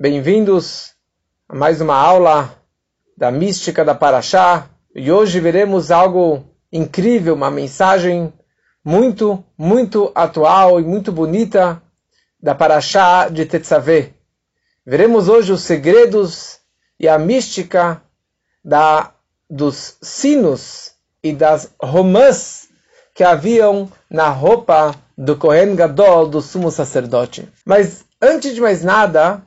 Bem-vindos a mais uma aula da mística da Paraxá. E hoje veremos algo incrível, uma mensagem muito, muito atual e muito bonita da Paraxá de Tetzaveh. Veremos hoje os segredos e a mística da, dos sinos e das romãs que haviam na roupa do Kohen Gadol, do sumo sacerdote. Mas antes de mais nada,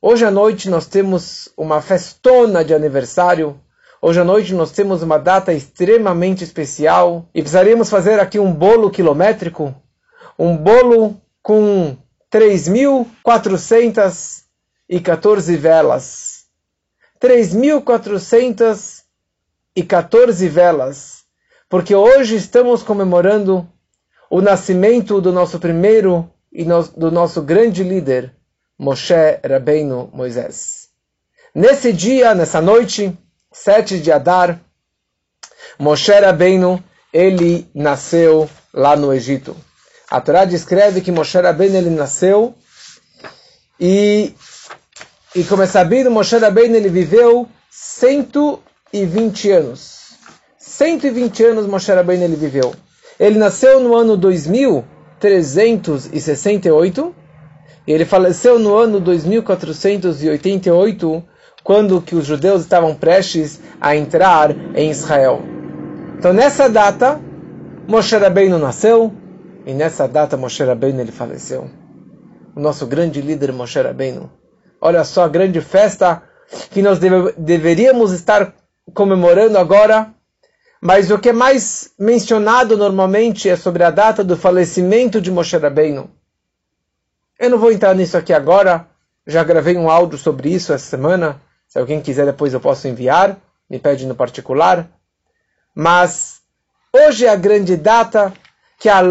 Hoje à noite nós temos uma festona de aniversário. Hoje à noite nós temos uma data extremamente especial e precisaríamos fazer aqui um bolo quilométrico, um bolo com 3.414 velas. 3.414 velas, porque hoje estamos comemorando o nascimento do nosso primeiro e do nosso grande líder, Moshe Rabbeinu Moisés. Nesse dia, nessa noite, 7 de Adar, Moshe Rabbeinu, ele nasceu lá no Egito. A Torá descreve que Moshe Rabbeinu ele nasceu e, e como é sabido, Moshe Rabbeinu ele viveu 120 anos. 120 anos Moshe Rabbeinu ele viveu. Ele nasceu no ano 2368 e ele faleceu no ano 2488, quando que os judeus estavam prestes a entrar em Israel. Então nessa data, Moshe Rabbeinu nasceu, e nessa data Moshe Rabbeinu ele faleceu. O nosso grande líder Moshe Rabbeinu. Olha só a grande festa que nós deve, deveríamos estar comemorando agora, mas o que é mais mencionado normalmente é sobre a data do falecimento de Moshe Rabbeinu. Eu não vou entrar nisso aqui agora. Já gravei um áudio sobre isso essa semana. Se alguém quiser, depois eu posso enviar. Me pede no particular. Mas hoje é a grande data que a,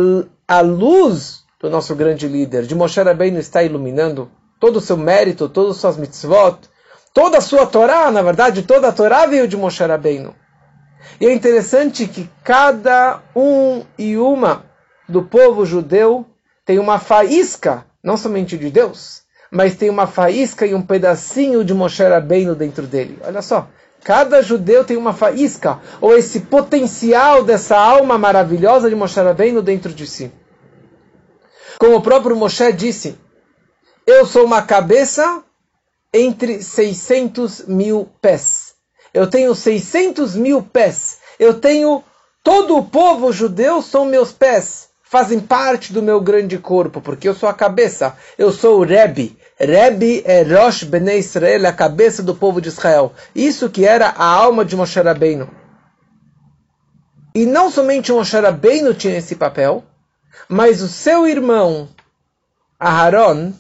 a luz do nosso grande líder, de Moshe Rabbeinu, está iluminando todo o seu mérito, todas as suas mitzvot, toda a sua Torá, na verdade, toda a Torá veio de Moshe Rabbeinu. E é interessante que cada um e uma do povo judeu tem uma faísca não somente de Deus, mas tem uma faísca e um pedacinho de Moshe Rabbeinu dentro dele. Olha só, cada judeu tem uma faísca, ou esse potencial dessa alma maravilhosa de Moshe Rabbeinu dentro de si. Como o próprio Moshe disse, eu sou uma cabeça entre 600 mil pés. Eu tenho 600 mil pés. Eu tenho todo o povo judeu são meus pés fazem parte do meu grande corpo, porque eu sou a cabeça, eu sou o Rebbe. Rebbe é Rosh Bnei Israel, a cabeça do povo de Israel. Isso que era a alma de Moshe Rabbeinu. E não somente Moshe Rabbeinu tinha esse papel, mas o seu irmão, Aharon,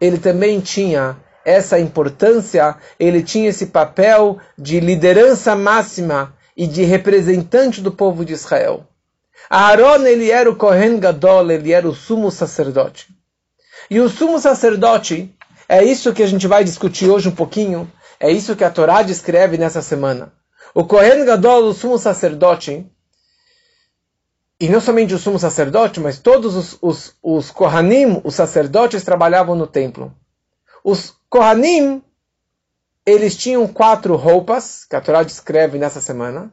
ele também tinha essa importância, ele tinha esse papel de liderança máxima e de representante do povo de Israel. Aaron ele era o Kohen Gadol, ele era o sumo sacerdote. E o sumo sacerdote, é isso que a gente vai discutir hoje um pouquinho, é isso que a Torá descreve nessa semana. O Kohen Gadol, o sumo sacerdote, e não somente o sumo sacerdote, mas todos os, os, os Kohanim, os sacerdotes, trabalhavam no templo. Os Kohanim, eles tinham quatro roupas, que a Torá descreve nessa semana.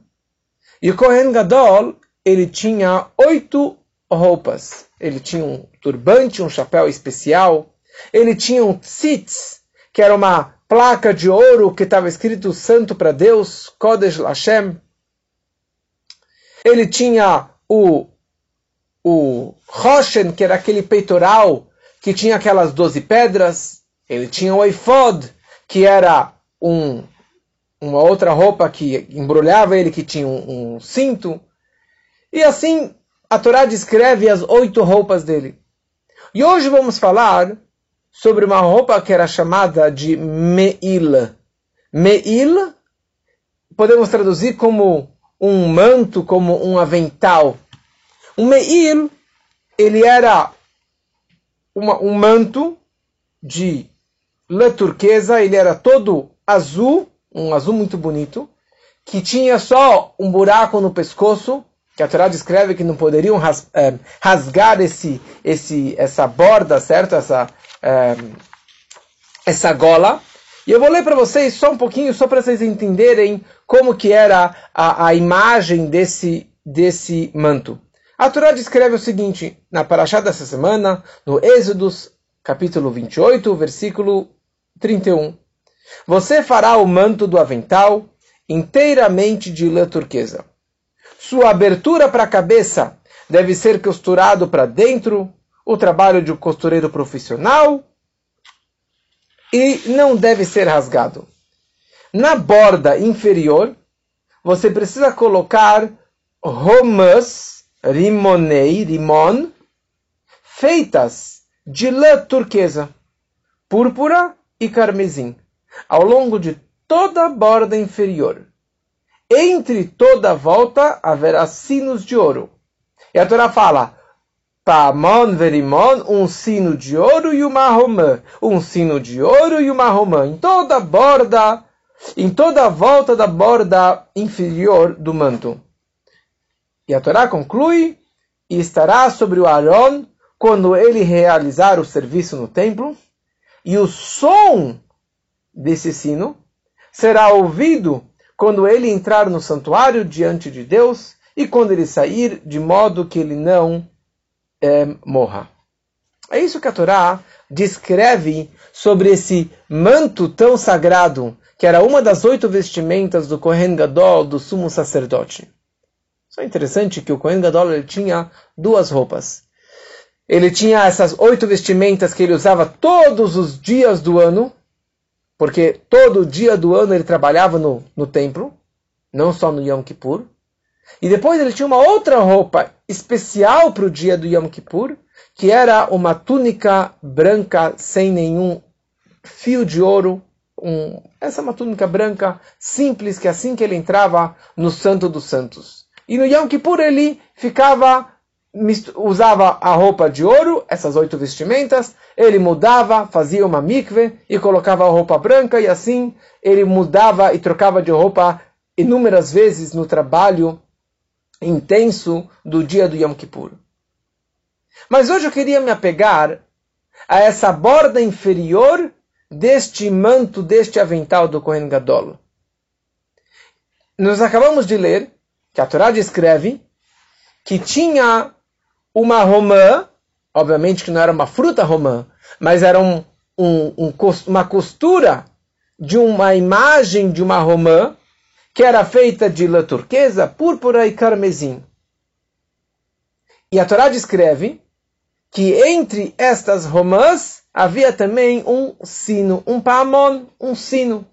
E o Kohen Gadol, ele tinha oito roupas. Ele tinha um turbante, um chapéu especial. Ele tinha um tzitz, que era uma placa de ouro que estava escrito Santo para Deus, Kodesh Lashem. Ele tinha o, o Roshen, que era aquele peitoral que tinha aquelas doze pedras. Ele tinha o Ephod, que era um, uma outra roupa que embrulhava ele, que tinha um, um cinto. E assim a Torá descreve as oito roupas dele. E hoje vamos falar sobre uma roupa que era chamada de Meil. Meil podemos traduzir como um manto, como um avental. O Meil, ele era uma, um manto de lã turquesa, ele era todo azul, um azul muito bonito, que tinha só um buraco no pescoço que a Torá descreve que não poderiam ras, é, rasgar esse, esse, essa borda, certo? Essa, é, essa gola. E eu vou ler para vocês só um pouquinho, só para vocês entenderem como que era a, a imagem desse, desse manto. A Torá descreve o seguinte, na Parashá dessa semana, no Êxodos, capítulo 28, versículo 31. Você fará o manto do avental inteiramente de lã turquesa. Sua abertura para a cabeça deve ser costurado para dentro, o trabalho de um costureiro profissional, e não deve ser rasgado. Na borda inferior, você precisa colocar romãs, rimonei, rimon, feitas de lã turquesa, púrpura e carmesim, ao longo de toda a borda inferior. Entre toda a volta haverá sinos de ouro. E a Torá fala, Pamon verimon, um sino de ouro e uma romã. Um sino de ouro e uma romã. Em toda a borda, em toda a volta da borda inferior do manto. E a Torá conclui, e estará sobre o Aaron quando ele realizar o serviço no templo, e o som desse sino será ouvido quando ele entrar no santuário diante de Deus e quando ele sair, de modo que ele não é, morra. É isso que a Torá descreve sobre esse manto tão sagrado, que era uma das oito vestimentas do Kohen Gadol, do sumo sacerdote. Só é interessante que o Kohen Gadol ele tinha duas roupas. Ele tinha essas oito vestimentas que ele usava todos os dias do ano, porque todo dia do ano ele trabalhava no, no templo, não só no Yom Kippur. E depois ele tinha uma outra roupa especial para o dia do Yom Kippur, que era uma túnica branca sem nenhum fio de ouro. Um, essa é uma túnica branca simples, que assim que ele entrava no Santo dos Santos. E no Yom Kippur ele ficava, usava a roupa de ouro, essas oito vestimentas, ele mudava, fazia uma mikve e colocava a roupa branca, e assim ele mudava e trocava de roupa inúmeras vezes no trabalho intenso do dia do Yom Kippur. Mas hoje eu queria me apegar a essa borda inferior deste manto, deste avental do Kohen Gadol. Nós acabamos de ler que a Torá descreve que tinha uma romã, obviamente que não era uma fruta romã, mas era um, um, um, uma costura de uma imagem de uma romã, que era feita de lã turquesa, púrpura e carmesim. E a Torá descreve que entre estas romãs havia também um sino, um paamon, um sino.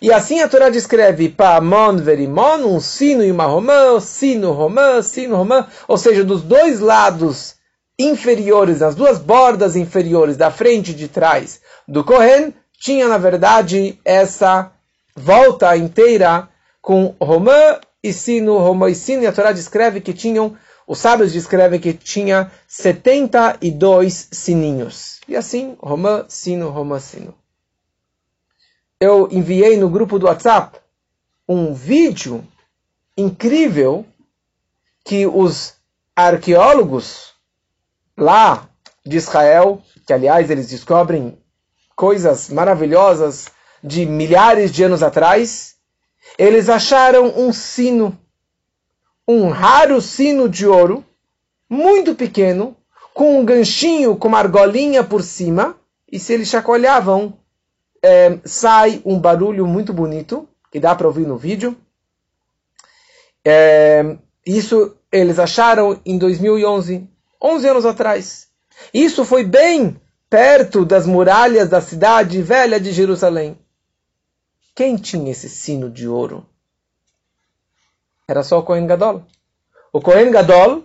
E assim a Torá descreve paamon verimon, um sino e uma romã, sino, romã, sino, romã, ou seja, dos dois lados inferiores, nas duas bordas inferiores, da frente e de trás do Kohen, tinha na verdade essa volta inteira com romã e sino, romã e sino, e a Torá descreve que tinham, os sábios descrevem que tinha 72 sininhos. E assim, romã, sino, romã, sino. Eu enviei no grupo do WhatsApp um vídeo incrível que os arqueólogos lá de Israel, que aliás eles descobrem coisas maravilhosas de milhares de anos atrás, eles acharam um sino, um raro sino de ouro, muito pequeno, com um ganchinho com uma argolinha por cima, e se eles chacoalhavam, é, sai um barulho muito bonito, que dá para ouvir no vídeo. É, isso eles acharam em 2011, 11 anos atrás. Isso foi bem perto das muralhas da cidade velha de Jerusalém. Quem tinha esse sino de ouro? Era só o Kohen Gadol. O Kohen Gadol,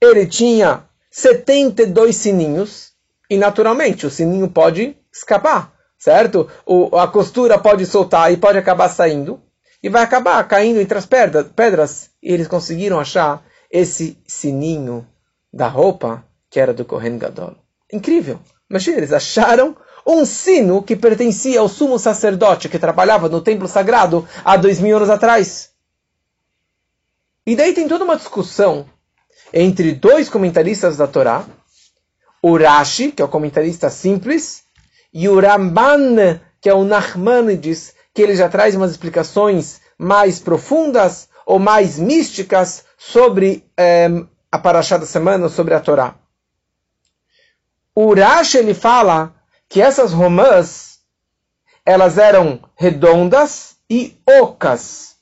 ele tinha 72 sininhos, e naturalmente o sininho pode escapar, certo? O, a costura pode soltar e pode acabar saindo, e vai acabar caindo entre as pedras, pedras. E eles conseguiram achar esse sininho da roupa que era do Kohen Gadol. Incrível! Imagina, eles acharam um sino que pertencia ao sumo sacerdote que trabalhava no templo sagrado há dois mil anos atrás. E daí tem toda uma discussão entre dois comentaristas da Torá, o Rashi, que é o comentarista simples, e o Ramban, que é o Nachmanides, que ele já traz umas explicações mais profundas ou mais místicas sobre é, a Parashá da semana, sobre a Torá. O Rashi ele fala que essas romãs elas eram redondas e ocas,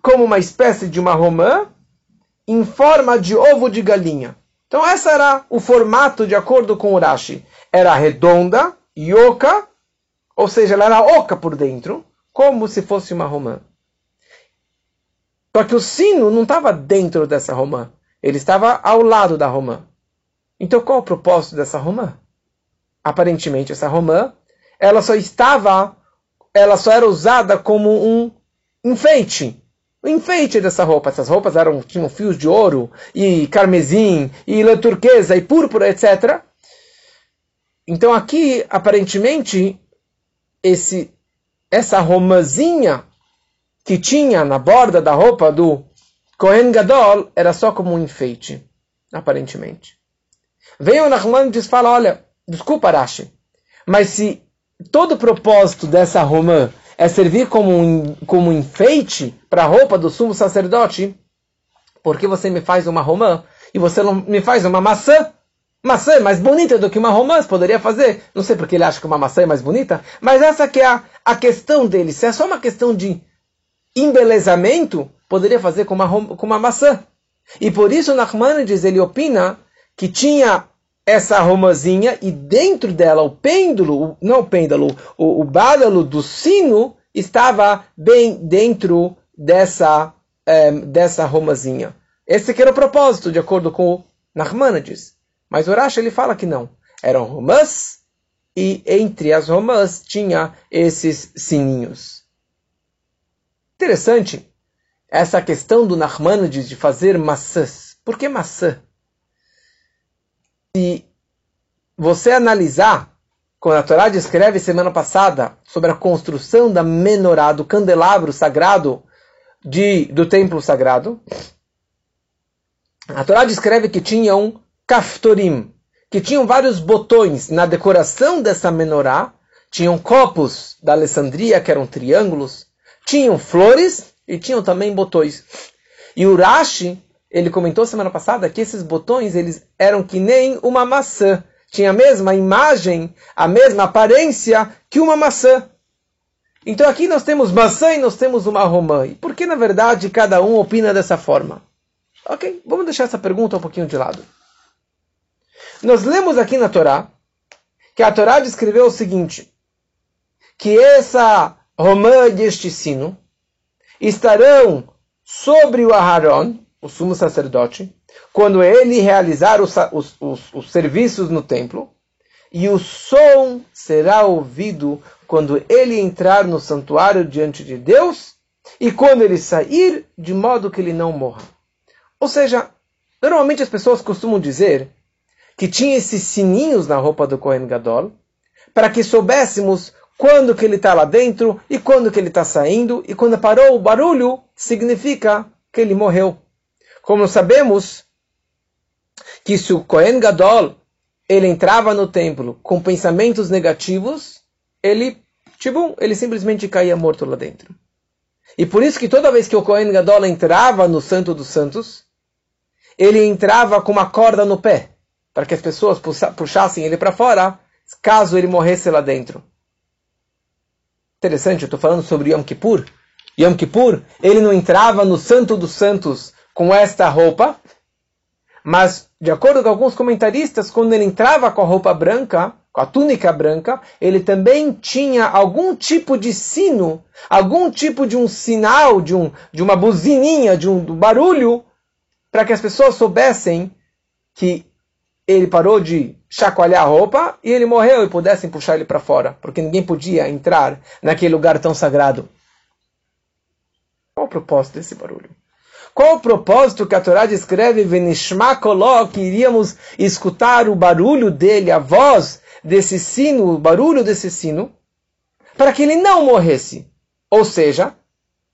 como uma espécie de uma romã em forma de ovo de galinha. Então esse era o formato de acordo com o Rashi. Era redonda oca, ou seja, ela era oca por dentro, como se fosse uma romã. Só que o sino não estava dentro dessa romã. Ele estava ao lado da romã. Então qual o propósito dessa romã? Aparentemente essa romã, ela só estava, ela só era usada como um enfeite. O enfeite dessa roupa. Essas roupas eram, tinham fios de ouro, e carmesim, e turquesa, e púrpura, etc. Então aqui, aparentemente, esse, essa romazinha que tinha na borda da roupa do Kohen Gadol era só como um enfeite, aparentemente. Veio o Nachman e diz, fala, olha, desculpa Rashi, mas se todo o propósito dessa romã é servir como um, como um enfeite para a roupa do sumo sacerdote, por que você me faz uma romã e você não me faz uma maçã? Maçã é mais bonita do que uma romã, poderia fazer. Não sei porque ele acha que uma maçã é mais bonita, mas essa que é a, a questão dele. Se é só uma questão de embelezamento, poderia fazer com uma, com uma maçã. E por isso Nachmanides ele opina que tinha essa romazinha e dentro dela o pêndulo, não o pêndulo, o, o bádalo do sino estava bem dentro dessa, é, dessa romazinha. Esse que era o propósito, de acordo com Nachmanides. Mas o Rashi ele fala que não. Eram romãs e entre as romãs tinha esses sininhos. Interessante essa questão do Nachmanides de fazer maçãs. Por que maçã? Se você analisar, quando a Torá descreve semana passada sobre a construção da menorá, do candelabro sagrado de, do templo sagrado, a Torá descreve que tinham kaftorim, que tinham vários botões na decoração dessa menorá, tinham copos da Alessandria, que eram triângulos, tinham flores e tinham também botões. E o Rashi, ele comentou semana passada que esses botões eles eram que nem uma maçã. Tinha a mesma imagem, a mesma aparência que uma maçã. Então aqui nós temos maçã e nós temos uma romã. E por que na verdade cada um opina dessa forma? Ok, vamos deixar essa pergunta um pouquinho de lado. Nós lemos aqui na Torá que a Torá descreveu o seguinte: que essa romã e este sino estarão sobre o Aharon, o sumo sacerdote, quando ele realizar os, os, os, os serviços no templo, e o som será ouvido quando ele entrar no santuário diante de Deus e quando ele sair, de modo que ele não morra. Ou seja, normalmente as pessoas costumam dizer que tinha esses sininhos na roupa do Kohen Gadol para que soubéssemos quando que ele está lá dentro e quando que ele está saindo e quando parou o barulho significa que ele morreu. Como sabemos que se o Kohen Gadol ele entrava no templo com pensamentos negativos, ele, tipo, ele simplesmente caía morto lá dentro. E por isso que toda vez que o Kohen Gadol entrava no Santo dos Santos, ele entrava com uma corda no pé, para que as pessoas puxassem ele para fora, caso ele morresse lá dentro. Interessante, eu estou falando sobre Yom Kippur. Yom Kippur, ele não entrava no Santo dos Santos com esta roupa, mas, de acordo com alguns comentaristas, quando ele entrava com a roupa branca, com a túnica branca, ele também tinha algum tipo de sino, algum tipo de um sinal, de, um, de uma buzininha, de um barulho, para que as pessoas soubessem que ele parou de chacoalhar a roupa e ele morreu e pudessem puxar ele para fora, porque ninguém podia entrar naquele lugar tão sagrado. Qual o propósito desse barulho? Qual o propósito que a Torá descreve Venishma Koló, que iríamos escutar o barulho dele, a voz desse sino, o barulho desse sino, para que ele não morresse? Ou seja,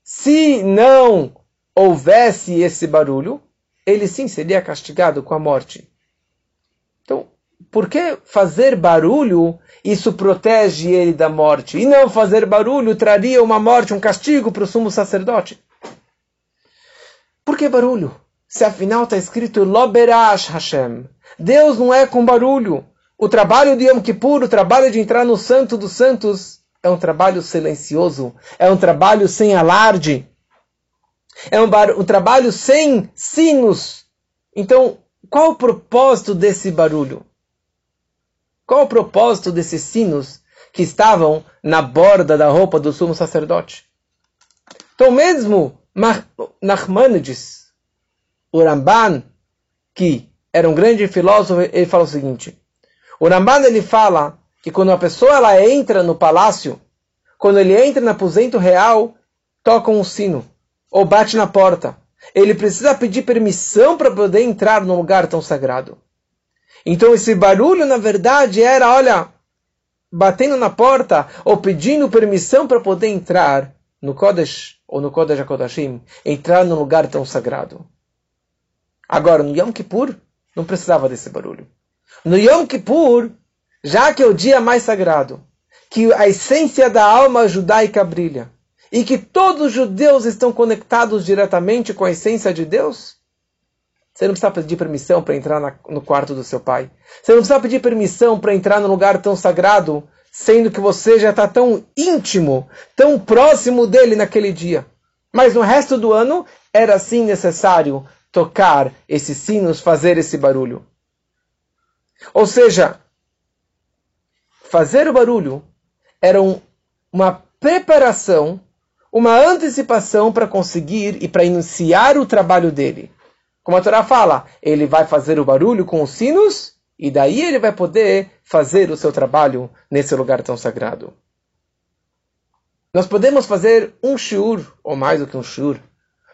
se não houvesse esse barulho, ele sim seria castigado com a morte. Então, por que fazer barulho isso protege ele da morte? E não fazer barulho traria uma morte, um castigo para o sumo sacerdote? Por que barulho? Se afinal está escrito Loberash Hashem. Deus não é com barulho. O trabalho de Yom Kippur, o trabalho de entrar no Santo dos Santos, é um trabalho silencioso, é um trabalho sem alarde, é um, um trabalho sem sinos. Então, qual o propósito desse barulho? Qual o propósito desses sinos que estavam na borda da roupa do sumo sacerdote? Então, mesmo Nachmanides, o Ramban, que era um grande filósofo, ele fala o seguinte: o Ramban ele fala que quando uma pessoa ela entra no palácio, quando ele entra no aposento real, toca um sino ou bate na porta. Ele precisa pedir permissão para poder entrar num lugar tão sagrado. Então esse barulho, na verdade, era, olha, batendo na porta ou pedindo permissão para poder entrar no Kodesh ou no Kodesh HaKodashim, entrar num lugar tão sagrado. Agora, no Yom Kippur, não precisava desse barulho. No Yom Kippur, já que é o dia mais sagrado, que a essência da alma judaica brilha, e que todos os judeus estão conectados diretamente com a essência de Deus, você não precisa pedir permissão para entrar na, no quarto do seu pai. Você não precisa pedir permissão para entrar num lugar tão sagrado, sendo que você já está tão íntimo, tão próximo dele naquele dia. Mas no resto do ano, era sim necessário tocar esses sinos, fazer esse barulho. Ou seja, fazer o barulho era um, uma preparação, uma antecipação para conseguir e para iniciar o trabalho dele. Como a Torá fala, ele vai fazer o barulho com os sinos e daí ele vai poder fazer o seu trabalho nesse lugar tão sagrado. Nós podemos fazer um shiur, ou mais do que um shiur,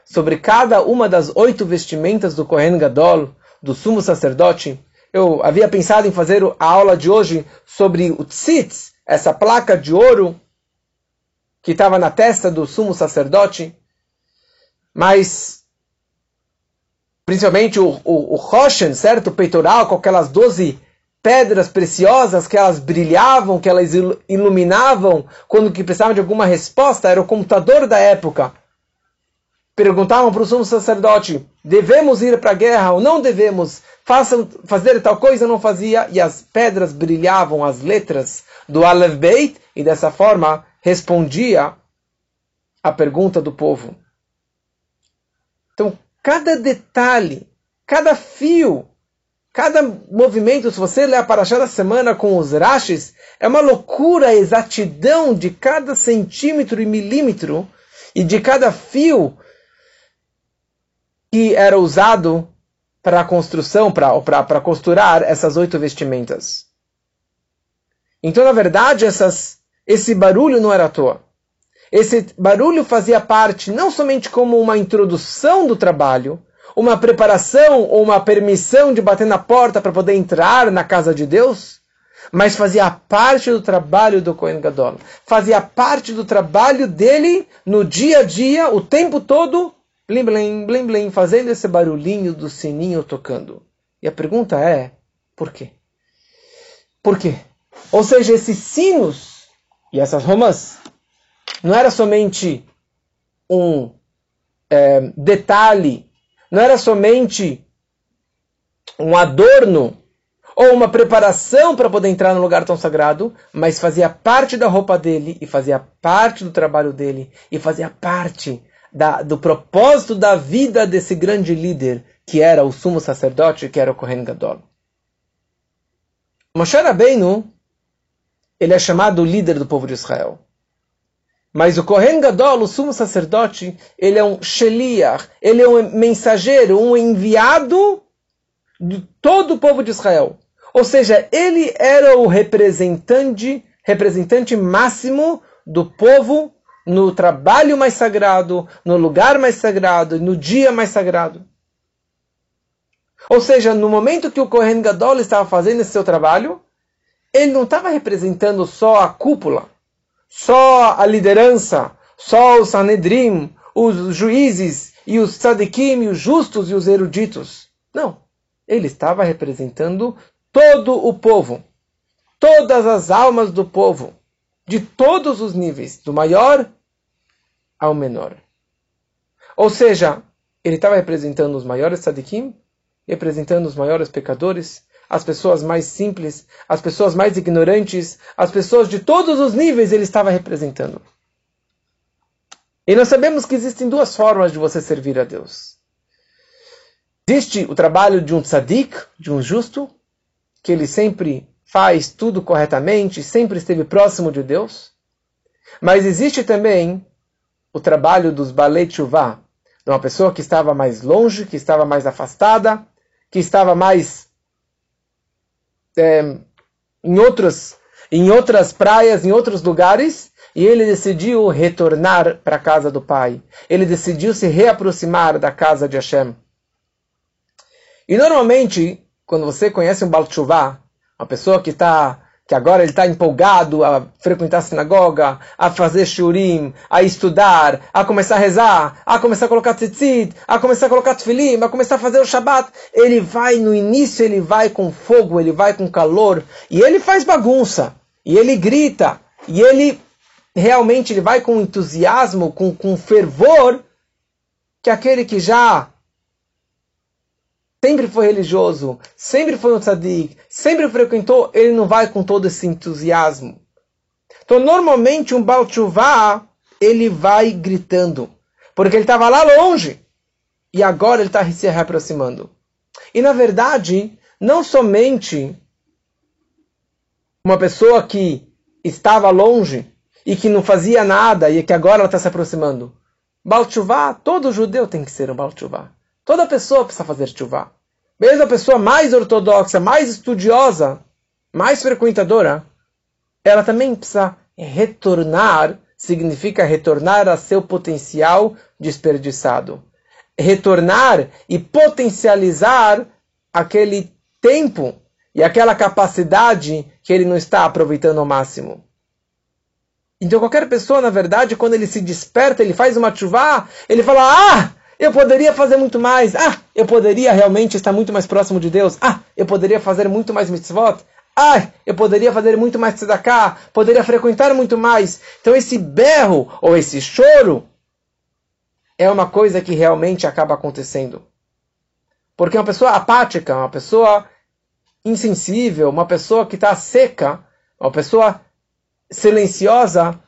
sobre cada uma das oito vestimentas do Kohen Gadol, do sumo sacerdote, eu havia pensado em fazer a aula de hoje sobre o tzitz, essa placa de ouro que estava na testa do sumo sacerdote, mas principalmente o, Roshen, certo? O peitoral com aquelas doze pedras preciosas que elas brilhavam, que elas iluminavam quando que precisavam de alguma resposta, era o computador da época perguntavam para o sumo sacerdote: devemos ir para a guerra ou não devemos? Façam, fazer tal coisa não fazia, e as pedras brilhavam as letras do Aleph Beit, e dessa forma respondia a pergunta do povo. Então, cada detalhe, cada fio, cada movimento, se você ler a Parashá da semana com os rachis, é uma loucura a exatidão de cada centímetro e milímetro e de cada fio que era usado para a construção, para costurar essas oito vestimentas. Então, na verdade, essas, esse barulho não era à toa. Esse barulho fazia parte não somente como uma introdução do trabalho, uma preparação ou uma permissão de bater na porta para poder entrar na casa de Deus, mas fazia parte do trabalho do Kohen Gadol. Fazia parte do trabalho dele no dia a dia, o tempo todo, blim, blim, blim, blim, fazendo esse barulhinho do sininho tocando. E a pergunta é, por quê? Por quê? Ou seja, esses sinos e essas romas não era somente um é, detalhe, não era somente um adorno ou uma preparação para poder entrar no lugar tão sagrado, mas fazia parte da roupa dele e fazia parte do trabalho dele e fazia parte da, do propósito da vida desse grande líder, que era o sumo sacerdote, que era o Kohen Gadol. Moshe Rabbeinu, ele é chamado líder do povo de Israel. Mas o Kohen Gadol, o sumo sacerdote, ele é um sheliach, ele é um mensageiro, um enviado de todo o povo de Israel. Ou seja, ele era o representante, representante máximo do povo no trabalho mais sagrado, no lugar mais sagrado, no dia mais sagrado. Ou seja, no momento que o Kohen Gadol estava fazendo esse seu trabalho, ele não estava representando só a cúpula, só a liderança, só os Sanedrim, os juízes e os tzadikim, os justos e os eruditos. Não. Ele estava representando todo o povo, todas as almas do povo, de todos os níveis, do maior ao menor. Ou seja, ele estava representando os maiores tzadikim, representando os maiores pecadores, as pessoas mais simples, as pessoas mais ignorantes, as pessoas de todos os níveis ele estava representando. E nós sabemos que existem duas formas de você servir a Deus. Existe o trabalho de um tzadik, de um justo, que ele sempre faz tudo corretamente, sempre esteve próximo de Deus. Mas existe também o trabalho dos balei chuvá, de uma pessoa que estava mais longe, que estava mais afastada, que estava mais é, em, outros, em outras praias, em outros lugares, e ele decidiu retornar para a casa do pai. Ele decidiu se reaproximar da casa de Hashem. E normalmente, quando você conhece um Baal uma pessoa que está que agora ele está empolgado a frequentar a sinagoga, a fazer shurim, a estudar, a começar a rezar, a começar a colocar tzitzit, a começar a colocar tefilim, a começar a fazer o Shabat. Ele vai, no início ele vai com fogo, ele vai com calor, e ele faz bagunça, e ele grita, e ele realmente ele vai com entusiasmo, com, com fervor, que aquele que já sempre foi religioso, sempre foi um tzadik, sempre frequentou, ele não vai com todo esse entusiasmo. Então, normalmente, um Baal ele vai gritando, porque ele estava lá longe, e agora ele está se reaproximando. E, na verdade, não somente uma pessoa que estava longe e que não fazia nada e que agora ela está se aproximando. Baal todo judeu tem que ser um Baal Toda pessoa precisa fazer chuvá. Mesmo a pessoa mais ortodoxa, mais estudiosa, mais frequentadora, ela também precisa retornar, significa retornar a seu potencial desperdiçado. Retornar e potencializar aquele tempo e aquela capacidade que ele não está aproveitando ao máximo. Então qualquer pessoa, na verdade, quando ele se desperta, ele faz uma chuva, ele fala: "Ah, eu poderia fazer muito mais. Ah, eu poderia realmente estar muito mais próximo de Deus. Ah, eu poderia fazer muito mais mitzvot. Ah, eu poderia fazer muito mais tzedakah. Poderia frequentar muito mais. Então esse berro ou esse choro é uma coisa que realmente acaba acontecendo. Porque uma pessoa apática, uma pessoa insensível, uma pessoa que está seca, uma pessoa silenciosa,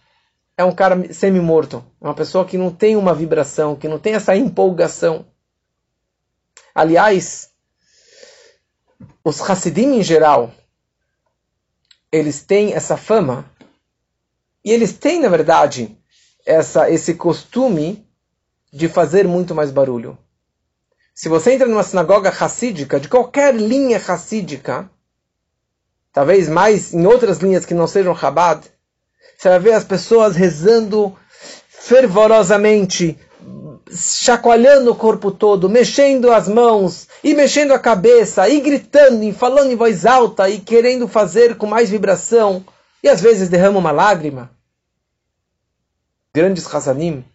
é um cara semi-morto, é uma pessoa que não tem uma vibração, que não tem essa empolgação. Aliás, os Hassidim em geral, eles têm essa fama, e eles têm, na verdade, essa, esse costume de fazer muito mais barulho. Se você entra numa sinagoga hassídica, de qualquer linha hassídica, talvez mais em outras linhas que não sejam Chabad, você vai ver as pessoas rezando fervorosamente, chacoalhando o corpo todo, mexendo as mãos, e mexendo a cabeça, e gritando, e falando em voz alta, e querendo fazer com mais vibração, e às vezes derrama uma lágrima. Grandes Hasanim.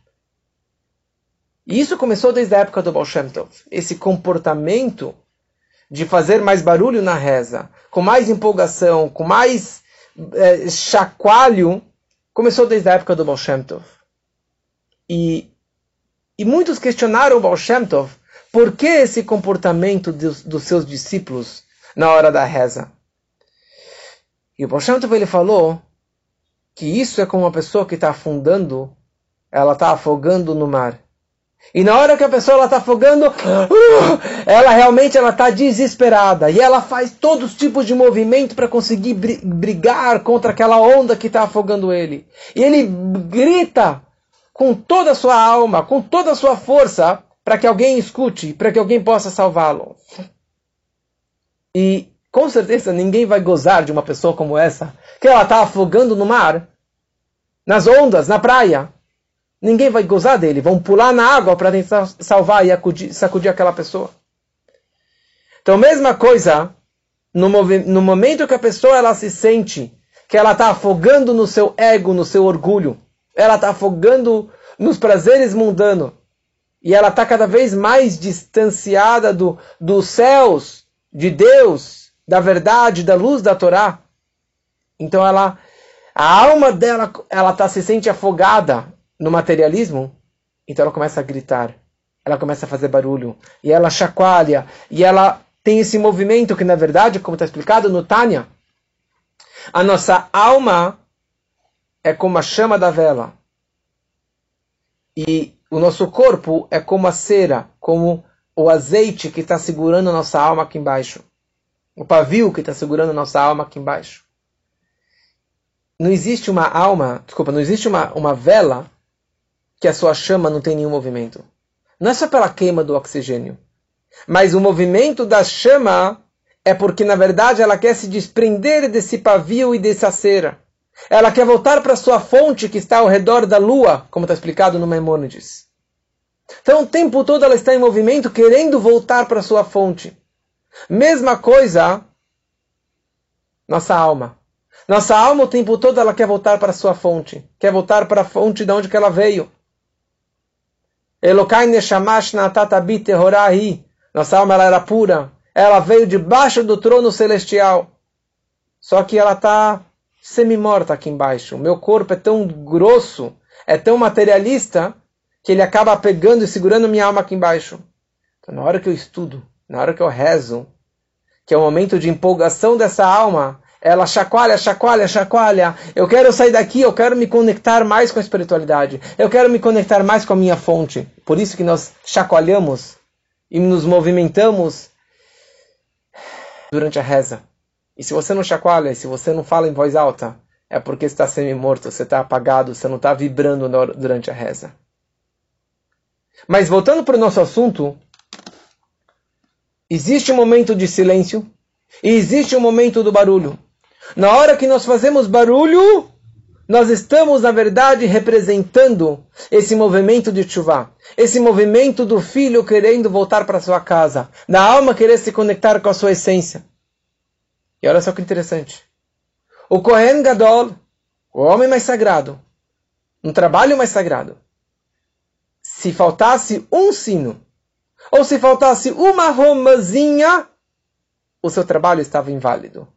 E isso começou desde a época do Baal Shem Tov. Esse comportamento de fazer mais barulho na reza, com mais empolgação, com mais é, chacoalho, começou desde a época do Baal Shem Tov. E, e muitos questionaram o Baal Shem Tov por que esse comportamento dos, dos seus discípulos na hora da reza. E o Baal Shem Tov ele falou que isso é como uma pessoa que está afundando, ela está afogando no mar. E na hora que a pessoa está afogando, uh, ela realmente ela está desesperada e ela faz todos os tipos de movimento para conseguir brigar contra aquela onda que está afogando ele. E ele grita com toda a sua alma, com toda a sua força, para que alguém escute, para que alguém possa salvá-lo. E com certeza ninguém vai gozar de uma pessoa como essa, que ela está afogando no mar, nas ondas, na praia. Ninguém vai gozar dele, vão pular na água para tentar salvar e acudir, sacudir aquela pessoa. Então, mesma coisa, no, no momento que a pessoa ela se sente que ela está afogando no seu ego, no seu orgulho, ela está afogando nos prazeres mundanos, e ela está cada vez mais distanciada do, dos céus, de Deus, da verdade, da luz da Torá. Então ela, a alma dela, ela tá, se sente afogada no materialismo, então ela começa a gritar, ela começa a fazer barulho, e ela chacoalha, e ela tem esse movimento que, na verdade, como está explicado no Tânia, a nossa alma é como a chama da vela. E o nosso corpo é como a cera, como o azeite que está segurando a nossa alma aqui embaixo. O pavio que está segurando a nossa alma aqui embaixo. Não existe uma alma, desculpa, não existe uma, uma vela que a sua chama não tem nenhum movimento. Não é só pela queima do oxigênio. Mas o movimento da chama é porque, na verdade, ela quer se desprender desse pavio e dessa cera. Ela quer voltar para sua fonte que está ao redor da lua, como está explicado no Maimônides. Então, o tempo todo ela está em movimento, querendo voltar para sua fonte. Mesma coisa, nossa alma. Nossa alma, o tempo todo, ela quer voltar para sua fonte. Quer voltar para a fonte de onde ela veio. Elokai neshamash natatabit tehorahi. Nossa alma ela era pura. Ela veio debaixo do trono celestial. Só que ela está semi-morta aqui embaixo. O meu corpo é tão grosso, é tão materialista, que ele acaba pegando e segurando minha alma aqui embaixo. Então, na hora que eu estudo, na hora que eu rezo, que é o momento de empolgação dessa alma, ela chacoalha, chacoalha, chacoalha. Eu quero sair daqui, eu quero me conectar mais com a espiritualidade. Eu quero me conectar mais com a minha fonte. Por isso que nós chacoalhamos e nos movimentamos durante a reza. E se você não chacoalha, se você não fala em voz alta, é porque está semi-morto, você está apagado, você não está vibrando durante a reza. Mas voltando para o nosso assunto, existe um momento de silêncio e existe um momento do barulho. Na hora que nós fazemos barulho, nós estamos, na verdade, representando esse movimento de chuva, esse movimento do filho querendo voltar para sua casa, da alma querer se conectar com a sua essência. E olha só que interessante. O Kohen Gadol, o homem mais sagrado, um trabalho mais sagrado, se faltasse um sino, ou se faltasse uma romazinha, o seu trabalho estava inválido.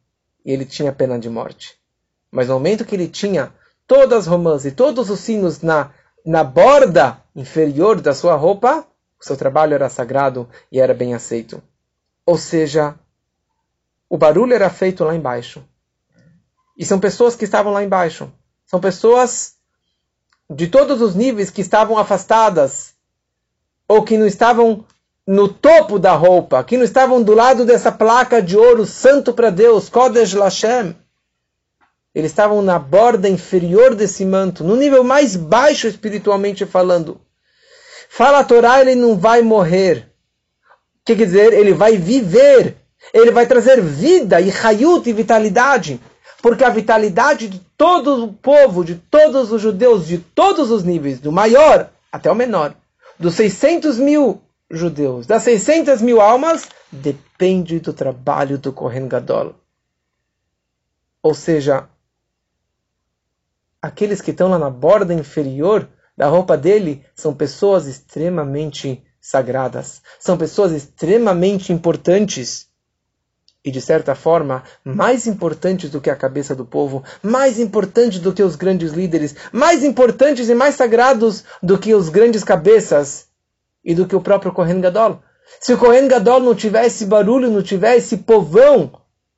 E ele tinha pena de morte. Mas no momento que ele tinha todas as romãs e todos os sinos na, na borda inferior da sua roupa, o seu trabalho era sagrado e era bem aceito. Ou seja, o barulho era feito lá embaixo. E são pessoas que estavam lá embaixo. São pessoas de todos os níveis que estavam afastadas ou que não estavam no topo da roupa, que não estavam do lado dessa placa de ouro santo para Deus, Kodesh Lashem. Eles estavam na borda inferior desse manto, no nível mais baixo espiritualmente falando. Fala a Torá, ele não vai morrer. O que quer dizer? Ele vai viver ele vai trazer vida e hayut e vitalidade. Porque a vitalidade de todo o povo, de todos os judeus, de todos os níveis, do maior até o menor, dos 600 mil judeus, das 600 mil almas, depende do trabalho do Kohen Gadol. Ou seja, aqueles que estão lá na borda inferior da roupa dele são pessoas extremamente sagradas, são pessoas extremamente importantes. E, de certa forma, mais importantes do que a cabeça do povo, mais importantes do que os grandes líderes, mais importantes e mais sagrados do que os grandes cabeças e do que o próprio Kohen Gadol. Se o Kohen Gadol não tivesse barulho, não tivesse povão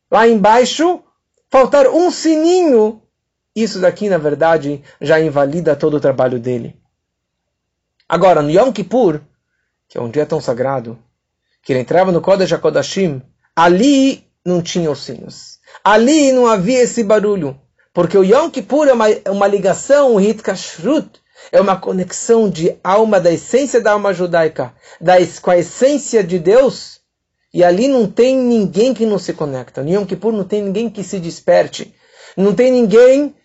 lá embaixo, faltar um sininho, isso daqui, na verdade, já invalida todo o trabalho dele. Agora, no Yom Kippur, que é um dia tão sagrado, que ele entrava no Kodesh HaKodashim, Ali não tinha os sinos. Ali não havia esse barulho. Porque o Yom Kippur é uma, é uma ligação, o Hit Kashrut, é uma conexão de alma, da essência da alma judaica, da, com a essência de Deus. E ali não tem ninguém que não se conecta. No Yom Kippur não tem ninguém que se desperte. Não tem ninguém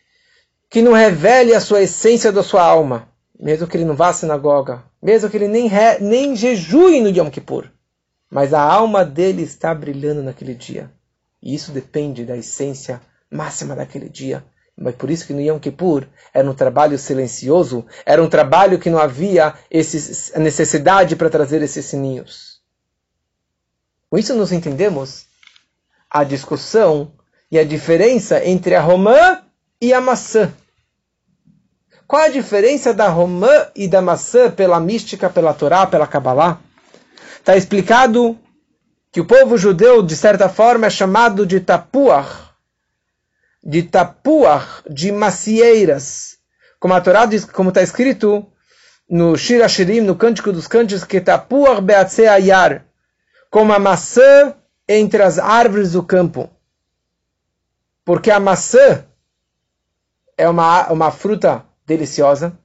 que não revele a sua essência da sua alma. Mesmo que ele não vá à sinagoga. Mesmo que ele nem, re, nem jejue no Yom Kippur mas a alma dele está brilhando naquele dia. E isso depende da essência máxima daquele dia. Mas por isso que no Yom Kippur era um trabalho silencioso, era um trabalho que não havia esse, necessidade para trazer esses sininhos. Com isso nós entendemos a discussão e a diferença entre a romã e a maçã. Qual a diferença da romã e da maçã pela mística, pela Torá, pela Kabbalah? Está explicado que o povo judeu, de certa forma, é chamado de tapuach, de tapuach, de macieiras. Como a Torá diz, como está escrito no Shir Hashirim, no Cântico dos Cânticos, que tapuach beatzeh ayar, como a maçã entre as árvores do campo. Porque a maçã é uma, uma fruta deliciosa,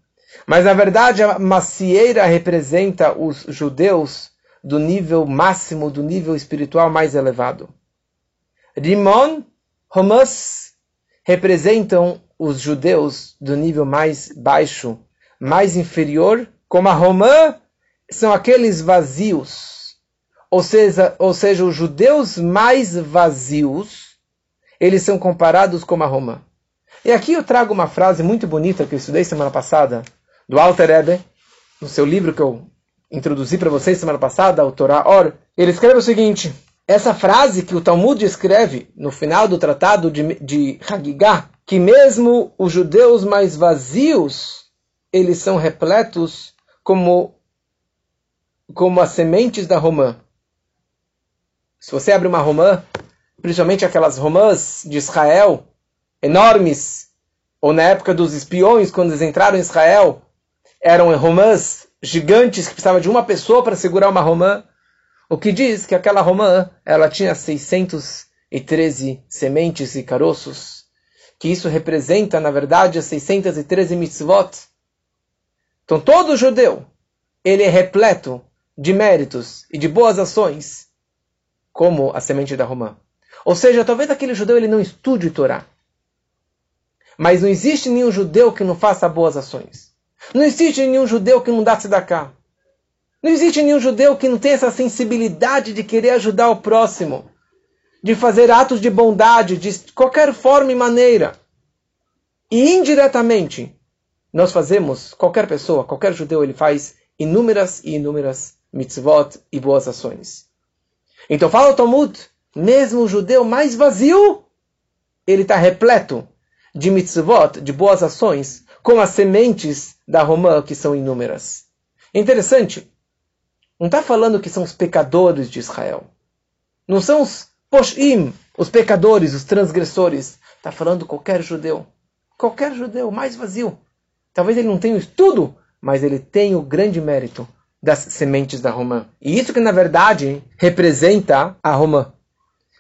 mas na verdade a macieira representa os judeus do nível máximo, do nível espiritual mais elevado. Rimon, Hamas representam os judeus do nível mais baixo, mais inferior, como a Romã são aqueles vazios. Ou seja, ou seja, os judeus mais vazios, eles são comparados com a Romã. E aqui eu trago uma frase muito bonita que eu estudei semana passada, do Alter Ebe, no seu livro que eu introduzi para vocês semana passada, o Torah Or. Ele escreve o seguinte: essa frase que o Talmud escreve no final do tratado de, de Hagigah, que mesmo os judeus mais vazios, eles são repletos como, como as sementes da romã. Se você abre uma romã, principalmente aquelas romãs de Israel, enormes, ou na época dos espiões, quando eles entraram em Israel, eram romãs gigantes que precisavam de uma pessoa para segurar uma romã. O que diz que aquela romã ela tinha 613 sementes e caroços, que isso representa, na verdade, as 613 mitzvot. Então todo judeu, ele é repleto de méritos e de boas ações, como a semente da romã. Ou seja, talvez aquele judeu ele não estude Torá. Mas não existe nenhum judeu que não faça boas ações. Não existe nenhum judeu que não dá cá. Não existe nenhum judeu que não tenha essa sensibilidade de querer ajudar o próximo, de fazer atos de bondade, de qualquer forma e maneira. E indiretamente, nós fazemos, qualquer pessoa, qualquer judeu, ele faz inúmeras e inúmeras mitzvot e boas ações. Então fala o Talmud, mesmo o judeu mais vazio, ele está repleto de mitzvot, de boas ações, com as sementes da romã, que são inúmeras. Interessante, não está falando que são os pecadores de Israel. Não são os poshim, os pecadores, os transgressores. Está falando qualquer judeu. Qualquer judeu, mais vazio. Talvez ele não tenha o estudo, mas ele tem o grande mérito das sementes da romã. E isso que, na verdade, representa a romã.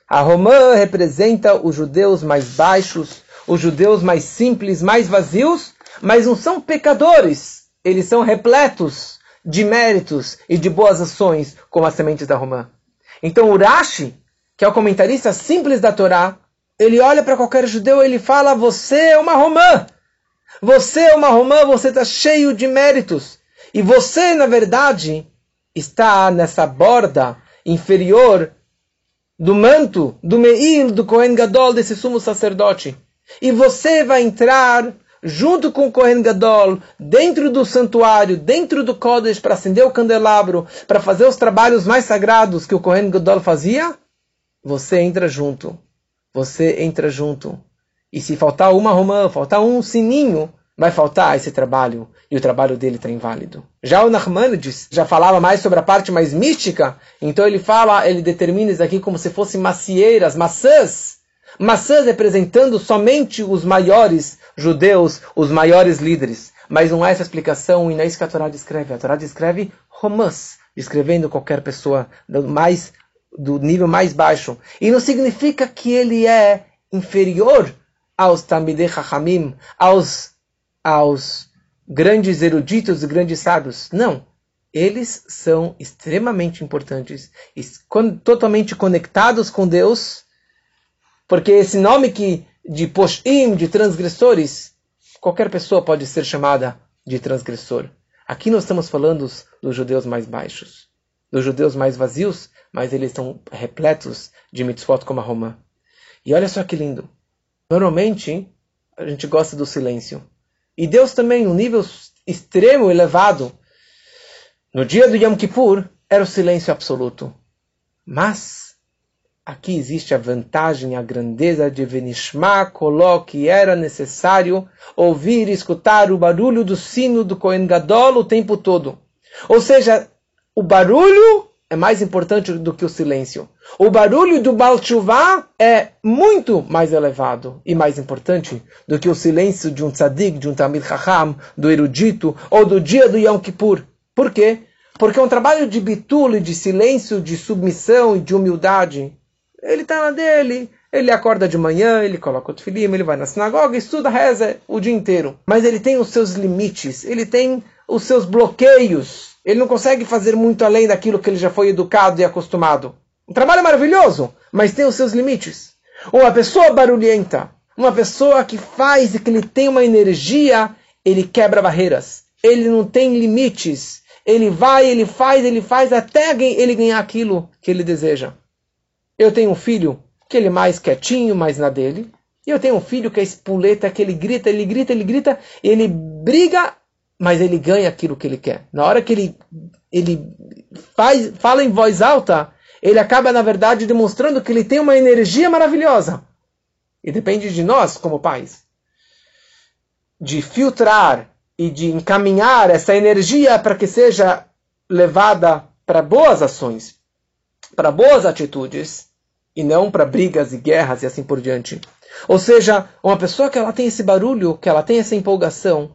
A romã representa os judeus mais baixos, os judeus mais simples, mais vazios, mas não são pecadores. Eles são repletos de méritos e de boas ações, como as sementes da romã. Então, o Rashi, que é o comentarista simples da Torá, ele olha para qualquer judeu e ele fala: Você é uma romã. Você é uma romã, você está cheio de méritos. E você, na verdade, está nessa borda inferior do manto, do Meir, do Kohen Gadol, desse sumo sacerdote. E você vai entrar junto com o Kohen Gadol, dentro do santuário, dentro do Kodesh, para acender o candelabro, para fazer os trabalhos mais sagrados que o Kohen Gadol fazia, você entra junto. Você entra junto. E se faltar uma romã, faltar um sininho, vai faltar esse trabalho. E o trabalho dele está inválido. Já o Nachmanides já falava mais sobre a parte mais mística, então ele fala, ele determina isso aqui como se fossem macieiras, maçãs, maçãs representando somente os maiores judeus, os maiores líderes. Mas não é essa explicação e não é isso que a Torá descreve. A Torá descreve romãs, descrevendo qualquer pessoa do, mais, do nível mais baixo. E não significa que ele é inferior aos Tamidei Chachamim, aos, aos grandes eruditos e grandes sábios. Não. Eles são extremamente importantes, totalmente conectados com Deus porque esse nome que de poshim, de transgressores, qualquer pessoa pode ser chamada de transgressor. Aqui nós estamos falando dos judeus mais baixos, dos judeus mais vazios, mas eles estão repletos de mitzvot como a Romã. E olha só que lindo. Normalmente, a gente gosta do silêncio. E Deus também, um nível extremo, elevado. No dia do Yom Kippur, era o silêncio absoluto. Mas aqui existe a vantagem, a grandeza de Venishma Koló, que era necessário ouvir e escutar o barulho do sino do Kohen Gadol o tempo todo. Ou seja, o barulho é mais importante do que o silêncio. O barulho do Baal Tshuva é muito mais elevado e mais importante do que o silêncio de um tzadik, de um Tamil Chacham, do erudito ou do dia do Yom Kippur. Por quê? Porque é um trabalho de bitul, de silêncio, de submissão e de humildade. Ele está na dele, ele acorda de manhã, ele coloca o tefilim, ele vai na sinagoga, estuda, reza o dia inteiro. Mas ele tem os seus limites, ele tem os seus bloqueios ele não consegue fazer muito além daquilo que ele já foi educado e acostumado. Um trabalho maravilhoso, mas tem os seus limites. Uma pessoa barulhenta, uma pessoa que faz e que ele tem uma energia, ele quebra barreiras. Ele não tem limites. Ele vai, ele faz, ele faz até ele ganhar aquilo que ele deseja. Eu tenho um filho que ele é mais quietinho, mais na dele. E eu tenho um filho que é espuleta, que ele grita, ele grita, ele grita, ele briga mas ele ganha aquilo que ele quer. Na hora que ele, ele faz, fala em voz alta, ele acaba, na verdade, demonstrando que ele tem uma energia maravilhosa. E depende de nós, como pais, de filtrar e de encaminhar essa energia para que seja levada para boas ações, para boas atitudes, e não para brigas e guerras e assim por diante. Ou seja, uma pessoa que ela tem esse barulho, que ela tem essa empolgação,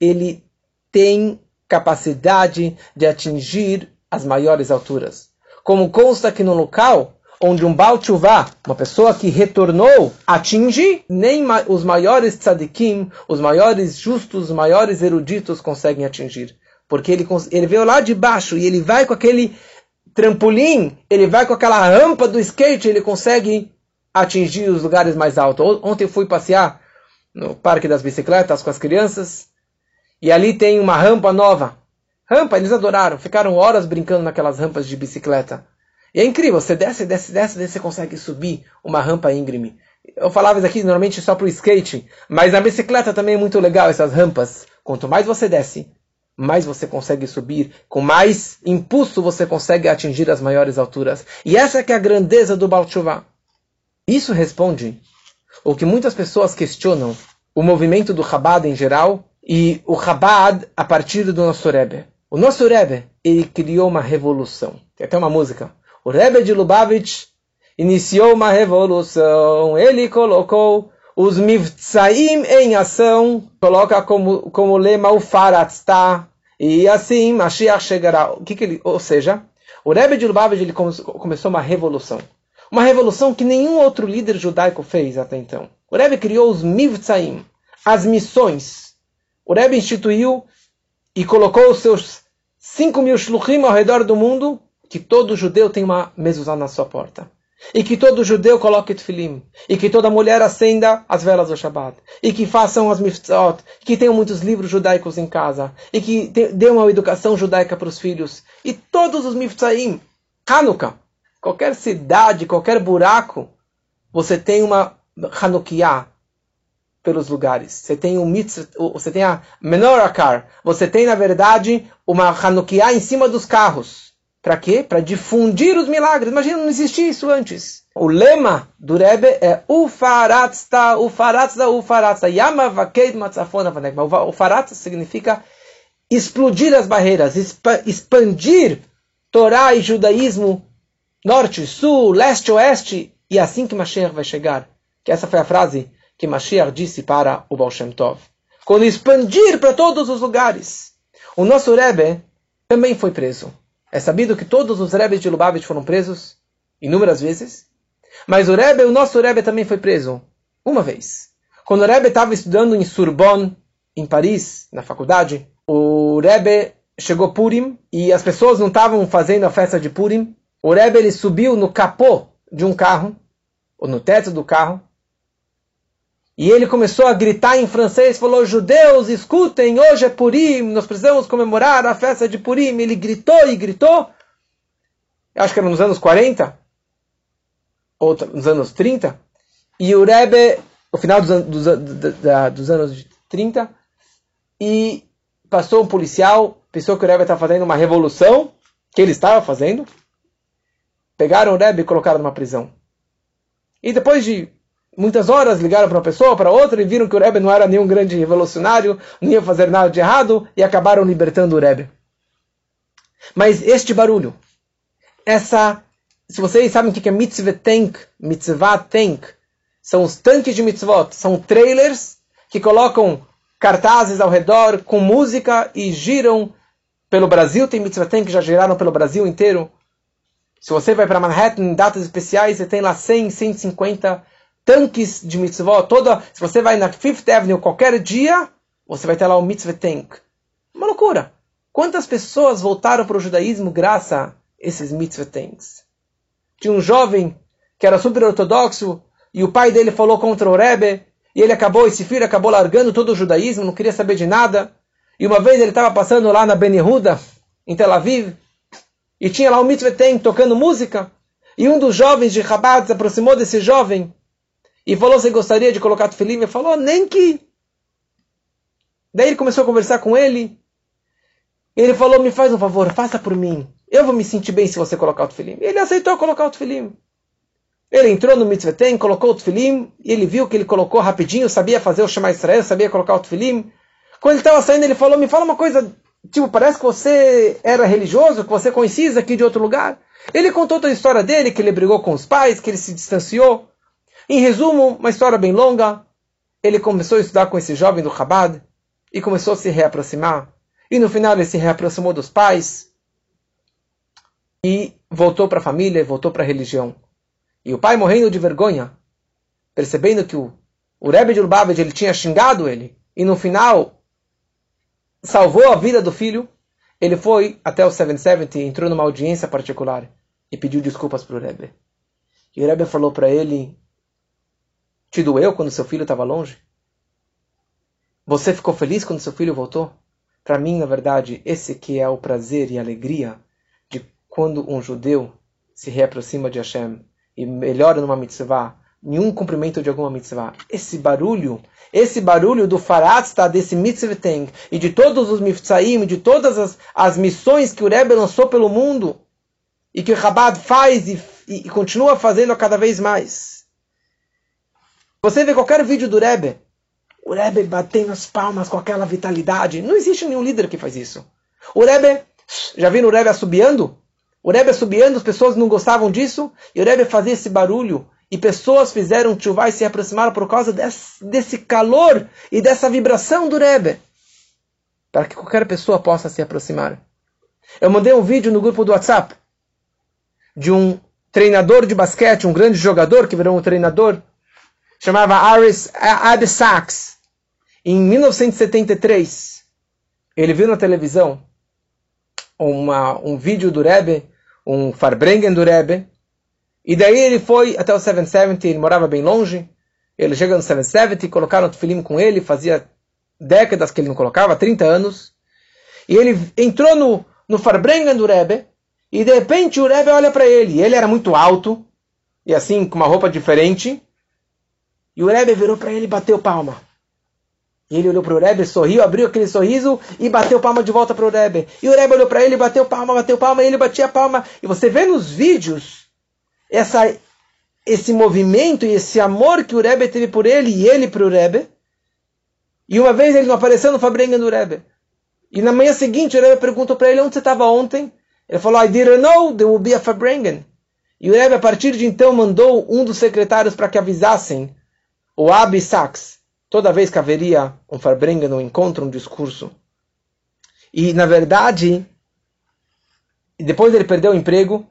ele tem capacidade de atingir as maiores alturas. Como consta que no local onde um Baal Tshuva, uma pessoa que retornou, atinge, nem os maiores tzadikim, os maiores justos, os maiores eruditos conseguem atingir. Porque ele, ele veio lá de baixo e ele vai com aquele trampolim, ele vai com aquela rampa do skate, ele consegue atingir os lugares mais altos. Ontem fui passear no Parque das Bicicletas com as crianças e ali tem uma rampa nova. Rampa, eles adoraram. Ficaram horas brincando naquelas rampas de bicicleta. E é incrível, você desce, desce, desce, desce, você consegue subir uma rampa íngreme. Eu falava isso aqui normalmente só para o skate, mas na bicicleta também é muito legal essas rampas. Quanto mais você desce, mais você consegue subir, com mais impulso você consegue atingir as maiores alturas. E essa é que é a grandeza do Baal Isso responde o que muitas pessoas questionam o movimento do Chabad em geral e o Chabad a partir do nosso Rebbe. O nosso Rebbe, ele criou uma revolução. Tem até uma música. O Rebbe de Lubavitch iniciou uma revolução. Ele colocou os Mivtsaim em ação. Coloca como, como lema o Faratzta. E assim Mashiach chegará. O que, que ele, ou seja, o Rebbe de Lubavitch ele começou uma revolução. Uma revolução que nenhum outro líder judaico fez até então. O Rebbe criou os Mivtsaim, as missões o Rebbe instituiu e colocou os seus 5 mil shluchim ao redor do mundo, que todo judeu tem uma mezuzá na sua porta. E que todo judeu coloque tefilim. E que toda mulher acenda as velas do Shabbat. E que façam as mitzvot. Que tenham muitos livros judaicos em casa. E que dê uma educação judaica para os filhos. E todos os mitzvahim. Hanukkah. Qualquer cidade, qualquer buraco, você tem uma Hanukkah pelos lugares. Você tem o mitzvah, você tem a menorah você tem na verdade uma Hanukkah em cima dos carros. Para quê? Para difundir os milagres. Imagina, não existia isso antes. O lema do Rebbe é Ufaratzta, Ufaratzta, Ufaratzta, Yama Vakeid Matzafona Vanekma. Ufaratzta significa explodir as barreiras, expandir Torá e judaísmo norte, sul, leste, oeste, e é assim que Mashiach vai chegar. Que essa foi a frase que Mashiach disse para o Baal Shem Tov. Quando expandir para todos os lugares. O nosso Rebbe também foi preso. É sabido que todos os Rebes de Lubavitch foram presos inúmeras vezes. Mas o Rebbe, o nosso Rebbe também foi preso uma vez. Quando o Rebbe estava estudando em Sorbonne, em Paris, na faculdade, o Rebbe chegou Purim e as pessoas não estavam fazendo a festa de Purim. O Rebbe ele subiu no capô de um carro, ou no teto do carro, e ele começou a gritar em francês, falou, judeus, escutem, hoje é Purim, nós precisamos comemorar a festa de Purim. Ele gritou e gritou. Acho que era nos anos 40, ou nos anos 30. E o Rebbe, no final dos, dos, dos anos 30, e passou um policial, pensou que o Rebbe estava fazendo uma revolução, que ele estava fazendo. Pegaram o Rebbe e colocaram numa prisão. E depois de muitas horas ligaram para uma pessoa, para outra, e viram que o Rebbe não era nenhum grande revolucionário, não ia fazer nada de errado, e acabaram libertando o Rebbe. Mas este barulho, essa, se vocês sabem o que é mitzvah tank, mitzvah tank, são os tanques de mitzvot, são trailers que colocam cartazes ao redor com música e giram pelo Brasil. Tem mitzvah tank que já giraram pelo Brasil inteiro. Se você vai para Manhattan em datas especiais, você tem lá 100, 150 tanques de mitzvot. Toda, se você vai na Fifth Avenue qualquer dia, você vai ter lá o mitzvah tank. Uma loucura. Quantas pessoas voltaram para o judaísmo graças a esses mitzvah tanks? Tinha um jovem que era super ortodoxo e o pai dele falou contra o Rebbe e ele acabou, esse filho acabou largando todo o judaísmo, não queria saber de nada. E uma vez ele estava passando lá na Ben Yehuda, em Tel Aviv, e tinha lá um mitzvah tank tocando música. E um dos jovens de Chabad se aproximou desse jovem e falou se gostaria de colocar tefilim. Ele falou, nem que. Daí ele começou a conversar com ele. Ele falou, me faz um favor, faça por mim. Eu vou me sentir bem se você colocar o tefilim. Ele aceitou colocar o tefilim. Ele entrou no mitzvah tem, colocou o tefilim, e ele viu que ele colocou rapidinho, sabia fazer o Shema Israel, sabia colocar o tefilim. Quando ele estava saindo, ele falou, me fala uma coisa, tipo, parece que você era religioso, que você conhecia aqui de outro lugar. Ele contou toda a história dele, que ele brigou com os pais, que ele se distanciou. Em resumo, uma história bem longa. Ele começou a estudar com esse jovem do Chabad e começou a se reaproximar. E no final ele se reaproximou dos pais e voltou para a família, voltou para a religião. E o pai morrendo de vergonha, percebendo que o, o Rebbe de Lubavitch ele tinha xingado ele e no final salvou a vida do filho, ele foi até o 770 e entrou numa audiência particular e pediu desculpas para o Rebbe. E o Rebbe falou para ele, te doeu quando seu filho estava longe? Você ficou feliz quando seu filho voltou? Para mim, na verdade, esse que é o prazer e alegria de quando um judeu se reaproxima de Hashem e melhora numa mitzvah, nenhum cumprimento de alguma mitzvah. Esse barulho, esse barulho do faratzta, desse mitzvah tem, e de todos os mitzvahim, de todas as, as missões que o Rebbe lançou pelo mundo, e que o Chabad faz e, e, e continua fazendo cada vez mais. Você vê qualquer vídeo do Rebbe, o Rebbe batendo as palmas com aquela vitalidade. Não existe nenhum líder que faz isso. O Rebbe, já viram o Rebbe assobiando? O Rebbe assobiando, as pessoas não gostavam disso, e o Rebbe fazia esse barulho, e pessoas fizeram chuva e se aproximaram por causa desse, desse calor e dessa vibração do Rebbe, para que qualquer pessoa possa se aproximar. Eu mandei um vídeo no grupo do WhatsApp de um treinador de basquete, um grande jogador que virou um treinador, chamava Aris Sachs. Em 1973, ele viu na televisão uma, um vídeo do Rebbe, um Farbrengen do Rebbe, e daí ele foi até o 770, ele morava bem longe, ele chega no 770, colocaram o tefilim com ele, fazia décadas que ele não colocava, 30 anos, e ele entrou no, no Farbrengen do Rebbe, e de repente o Rebbe olha para ele, ele era muito alto, e assim, com uma roupa diferente, e o Rebbe virou para ele e bateu palma. E ele olhou para o Rebbe, sorriu, abriu aquele sorriso e bateu palma de volta para o Rebbe. E o Rebbe olhou para ele, bateu palma, bateu palma, e ele batia palma. E você vê nos vídeos essa, esse movimento e esse amor que o Rebbe teve por ele e ele para o Rebbe. E uma vez ele não apareceu no Fabrenga do Rebbe. E na manhã seguinte o Rebbe perguntou para ele onde você estava ontem. Ele falou, I didn't know there will be a Fabrengen. E o Rebbe a partir de então mandou um dos secretários para que avisassem o Abi Sachs, toda vez que haveria um Farbrengen, um encontro, um discurso. E, na verdade, depois ele perdeu o emprego,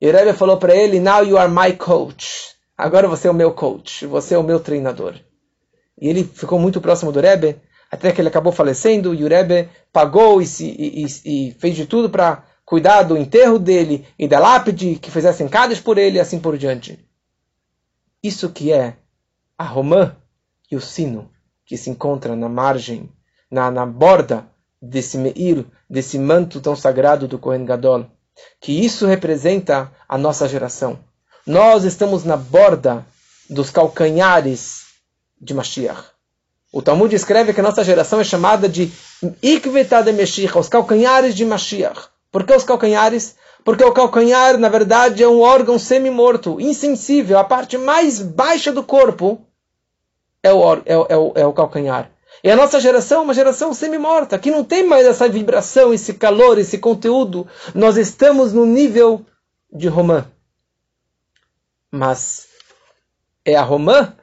e o Rebbe falou para ele, Now you are my coach. Agora você é o meu coach, você é o meu treinador. E ele ficou muito próximo do Rebbe, até que ele acabou falecendo, e o Rebbe pagou e, se, e, e, e fez de tudo para cuidar do enterro dele e da lápide, que fizessem cadas por ele e assim por diante. Isso que é a romã e o sino que se encontra na margem, na, na borda desse meir, desse manto tão sagrado do Kohen Gadol, que isso representa a nossa geração. Nós estamos na borda dos calcanhares de Mashiach. O Talmud escreve que a nossa geração é chamada de Ikveta de Mashiach, os calcanhares de Mashiach. Por que os calcanhares? Porque o calcanhar, na verdade, é um órgão semi-morto, insensível. A parte mais baixa do corpo é o, é, o, é, o, é o calcanhar. E a nossa geração é uma geração semi-morta, que não tem mais essa vibração, esse calor, esse conteúdo. Nós estamos no nível de romã. Mas é a romã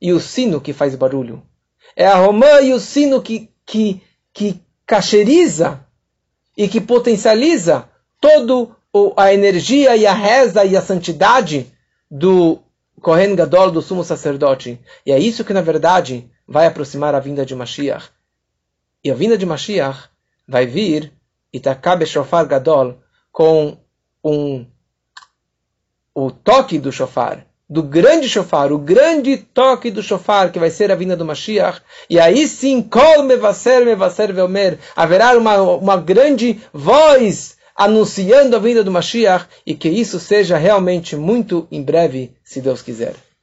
e o sino que faz barulho. É a romã e o sino que, que, que cacheriza e que potencializa todo a energia e a reza e a santidade do Kohen Gadol, do sumo sacerdote. E é isso que, na verdade, vai aproximar a vinda de Mashiach. E a vinda de Mashiach vai vir, Itakabe Shofar Gadol, com um, o toque do shofar, do grande shofar, o grande toque do shofar, que vai ser a vinda do Mashiach. E aí sim, Kol Mevaser Mevaser Velmer, haverá uma, uma grande voz anunciando a vinda do Mashiach e que isso seja realmente muito em breve, se Deus quiser.